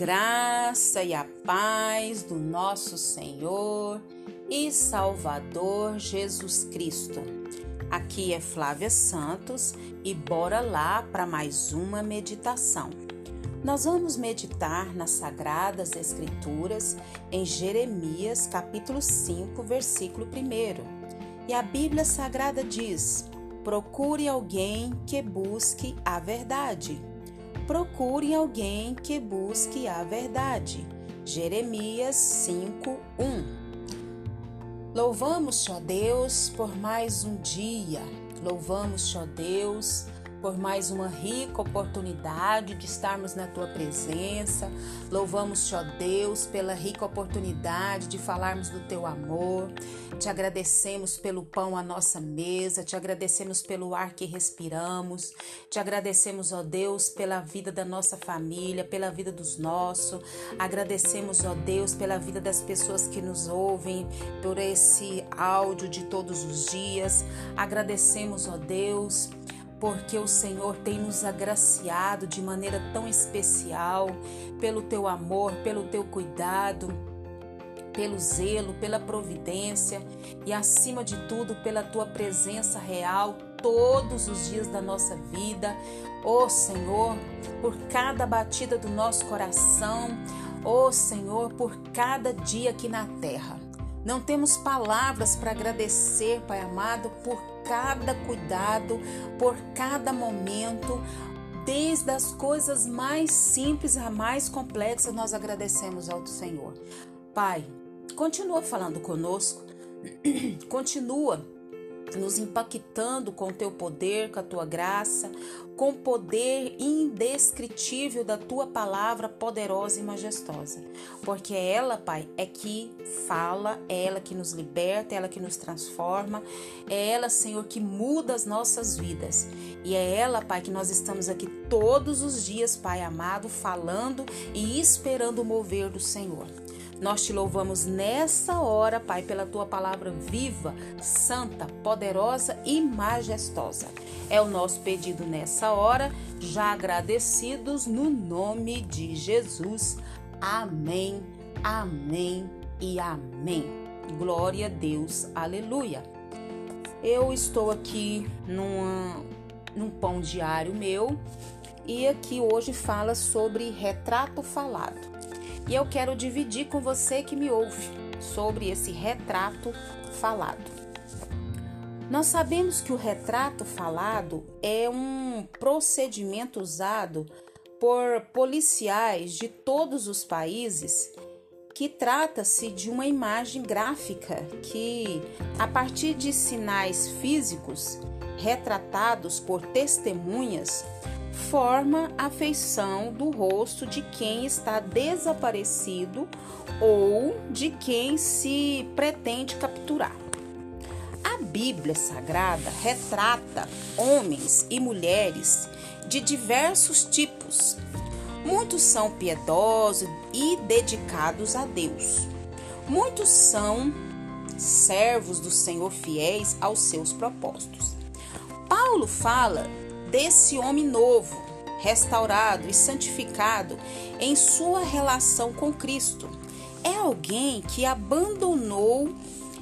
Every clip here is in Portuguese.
graça e a paz do nosso Senhor e Salvador Jesus Cristo. Aqui é Flávia Santos e bora lá para mais uma meditação. Nós vamos meditar nas Sagradas Escrituras em Jeremias, capítulo 5, versículo 1. E a Bíblia Sagrada diz: Procure alguém que busque a verdade procure alguém que busque a verdade. Jeremias 5:1. Louvamos, ó Deus, por mais um dia. Louvamos, ó Deus, por mais uma rica oportunidade de estarmos na tua presença. Louvamos, ó Deus, pela rica oportunidade de falarmos do teu amor. Te agradecemos pelo pão à nossa mesa, te agradecemos pelo ar que respiramos. Te agradecemos, ó Deus, pela vida da nossa família, pela vida dos nossos. Agradecemos, ó Deus, pela vida das pessoas que nos ouvem, por esse áudio de todos os dias. Agradecemos, ó Deus, porque o Senhor tem nos agraciado de maneira tão especial, pelo teu amor, pelo teu cuidado, pelo zelo, pela providência e, acima de tudo, pela tua presença real todos os dias da nossa vida. Ó oh, Senhor, por cada batida do nosso coração, ó oh, Senhor, por cada dia aqui na terra. Não temos palavras para agradecer, Pai amado, por cada cuidado, por cada momento, desde as coisas mais simples a mais complexas, nós agradecemos ao Senhor. Pai, continua falando conosco, continua nos impactando com o teu poder, com a tua graça, com o poder indescritível da tua palavra poderosa e majestosa. Porque é ela, Pai, é que fala, é ela que nos liberta, é ela que nos transforma, é ela, Senhor, que muda as nossas vidas. E é ela, Pai, que nós estamos aqui todos os dias, Pai amado, falando e esperando o mover do Senhor. Nós te louvamos nessa hora, Pai, pela tua palavra viva, santa, poderosa e majestosa. É o nosso pedido nessa hora, já agradecidos no nome de Jesus. Amém, amém e amém. Glória a Deus, aleluia. Eu estou aqui numa, num pão diário meu e aqui hoje fala sobre retrato falado. E eu quero dividir com você que me ouve sobre esse retrato falado. Nós sabemos que o retrato falado é um procedimento usado por policiais de todos os países que trata-se de uma imagem gráfica que, a partir de sinais físicos retratados por testemunhas, forma a feição do rosto de quem está desaparecido ou de quem se pretende capturar. A Bíblia Sagrada retrata homens e mulheres de diversos tipos. Muitos são piedosos e dedicados a Deus. Muitos são servos do Senhor fiéis aos seus propósitos. Paulo fala desse homem novo, restaurado e santificado em sua relação com Cristo. É alguém que abandonou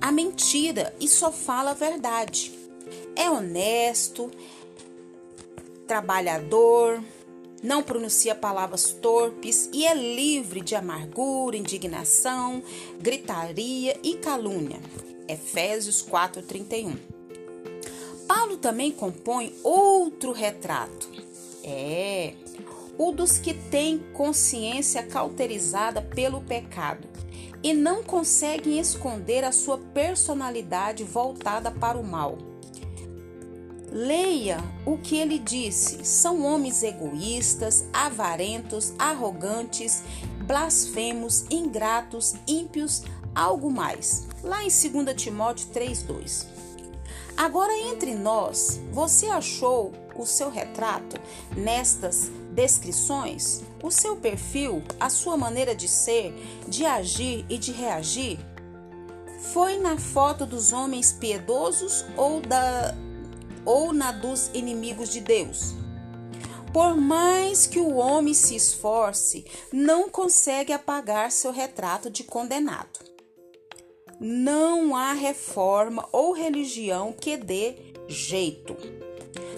a mentira e só fala a verdade. É honesto, trabalhador, não pronuncia palavras torpes e é livre de amargura, indignação, gritaria e calúnia. Efésios 4:31. Paulo também compõe outro retrato. É, o dos que têm consciência cauterizada pelo pecado e não conseguem esconder a sua personalidade voltada para o mal. Leia o que ele disse: são homens egoístas, avarentos, arrogantes, blasfemos, ingratos, ímpios, algo mais. Lá em 2 Timóteo 3:2. Agora, entre nós, você achou o seu retrato nestas descrições? O seu perfil, a sua maneira de ser, de agir e de reagir? Foi na foto dos homens piedosos ou, da, ou na dos inimigos de Deus? Por mais que o homem se esforce, não consegue apagar seu retrato de condenado. Não há reforma ou religião que dê jeito.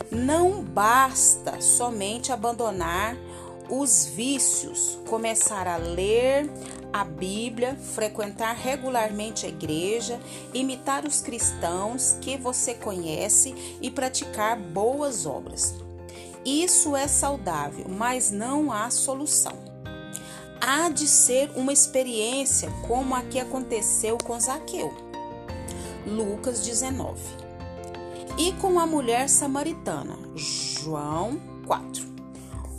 Não basta somente abandonar os vícios, começar a ler a Bíblia, frequentar regularmente a igreja, imitar os cristãos que você conhece e praticar boas obras. Isso é saudável, mas não há solução. Há de ser uma experiência como a que aconteceu com Zaqueu. Lucas 19. E com a mulher samaritana. João 4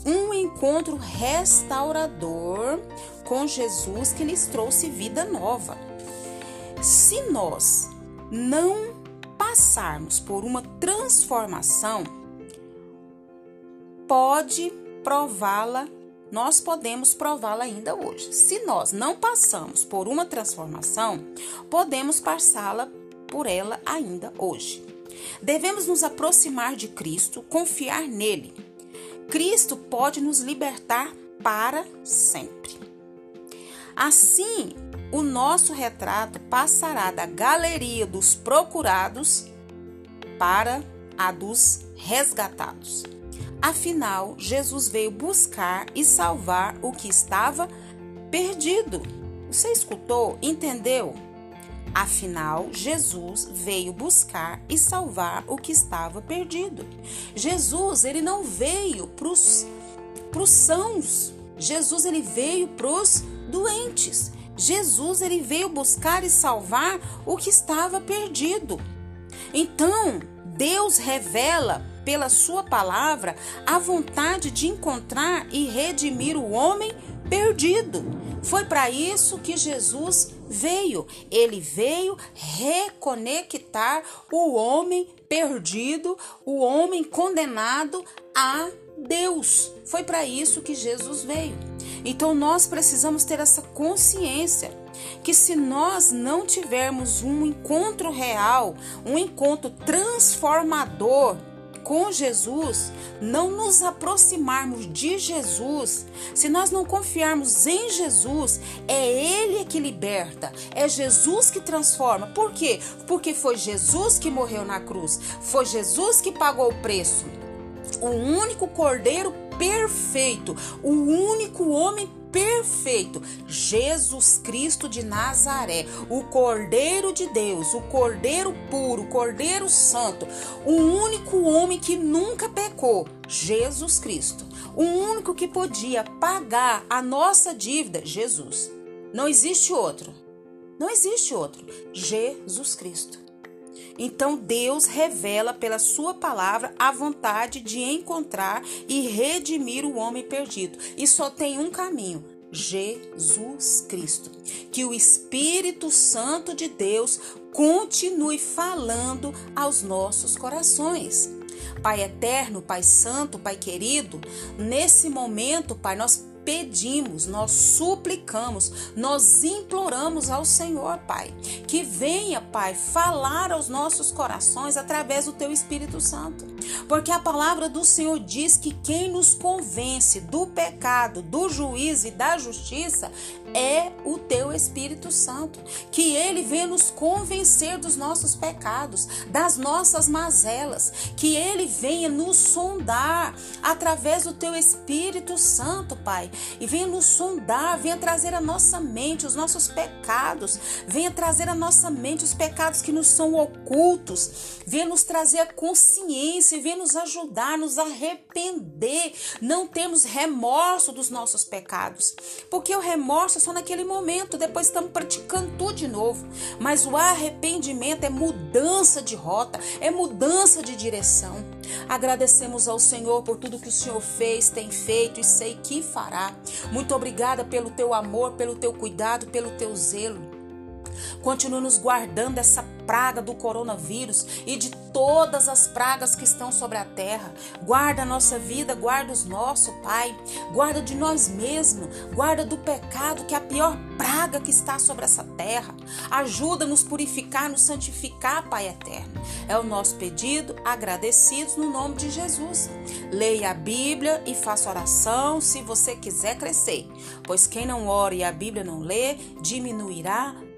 um encontro restaurador com Jesus que lhes trouxe vida nova. Se nós não passarmos por uma transformação, pode prová-la, nós podemos prová-la ainda hoje. Se nós não passamos por uma transformação, podemos passá-la por ela ainda hoje. Devemos nos aproximar de Cristo, confiar nele Cristo pode nos libertar para sempre. Assim, o nosso retrato passará da galeria dos procurados para a dos resgatados. Afinal, Jesus veio buscar e salvar o que estava perdido. Você escutou? Entendeu? Afinal, Jesus veio buscar e salvar o que estava perdido. Jesus, ele não veio para os sãos. Jesus, ele veio para os doentes. Jesus, ele veio buscar e salvar o que estava perdido. Então, Deus revela pela sua palavra a vontade de encontrar e redimir o homem perdido. Foi para isso que Jesus veio. Ele veio reconectar o homem perdido, o homem condenado a Deus. Foi para isso que Jesus veio. Então nós precisamos ter essa consciência que se nós não tivermos um encontro real, um encontro transformador com Jesus, não nos aproximarmos de Jesus, se nós não confiarmos em Jesus, é Ele que liberta, é Jesus que transforma. Por quê? Porque foi Jesus que morreu na cruz, foi Jesus que pagou o preço. O único cordeiro perfeito, o único homem perfeito, Jesus Cristo de Nazaré, o Cordeiro de Deus, o Cordeiro puro, o Cordeiro santo, o único homem que nunca pecou, Jesus Cristo. O único que podia pagar a nossa dívida, Jesus. Não existe outro. Não existe outro. Jesus Cristo. Então Deus revela pela sua palavra a vontade de encontrar e redimir o homem perdido. E só tem um caminho: Jesus Cristo. Que o Espírito Santo de Deus continue falando aos nossos corações. Pai eterno, Pai santo, Pai querido, nesse momento, Pai, nós pedimos, nós suplicamos, nós imploramos ao Senhor, Pai, que venha, Pai, falar aos nossos corações através do Teu Espírito Santo. Porque a palavra do Senhor diz que quem nos convence do pecado, do juízo e da justiça é o teu Espírito Santo. Que ele venha nos convencer dos nossos pecados, das nossas mazelas. Que ele venha nos sondar através do teu Espírito Santo, Pai. E venha nos sondar, venha trazer à nossa mente os nossos pecados. Venha trazer à nossa mente os pecados que nos são ocultos. Venha nos trazer a consciência, venha nos ajudar, nos arrepender. Não temos remorso dos nossos pecados. Porque o remorso só naquele momento, depois estamos praticando tudo de novo. Mas o arrependimento é mudança de rota, é mudança de direção. Agradecemos ao Senhor por tudo que o Senhor fez, tem feito e sei que fará. Muito obrigada pelo teu amor, pelo teu cuidado, pelo teu zelo. Continua nos guardando dessa praga do coronavírus e de todas as pragas que estão sobre a terra. Guarda a nossa vida, guarda os nossos, Pai. Guarda de nós mesmos, guarda do pecado, que é a pior praga que está sobre essa terra. Ajuda nos purificar, nos santificar, Pai eterno. É o nosso pedido, agradecidos no nome de Jesus. Leia a Bíblia e faça oração se você quiser crescer, pois quem não ora e a Bíblia não lê, diminuirá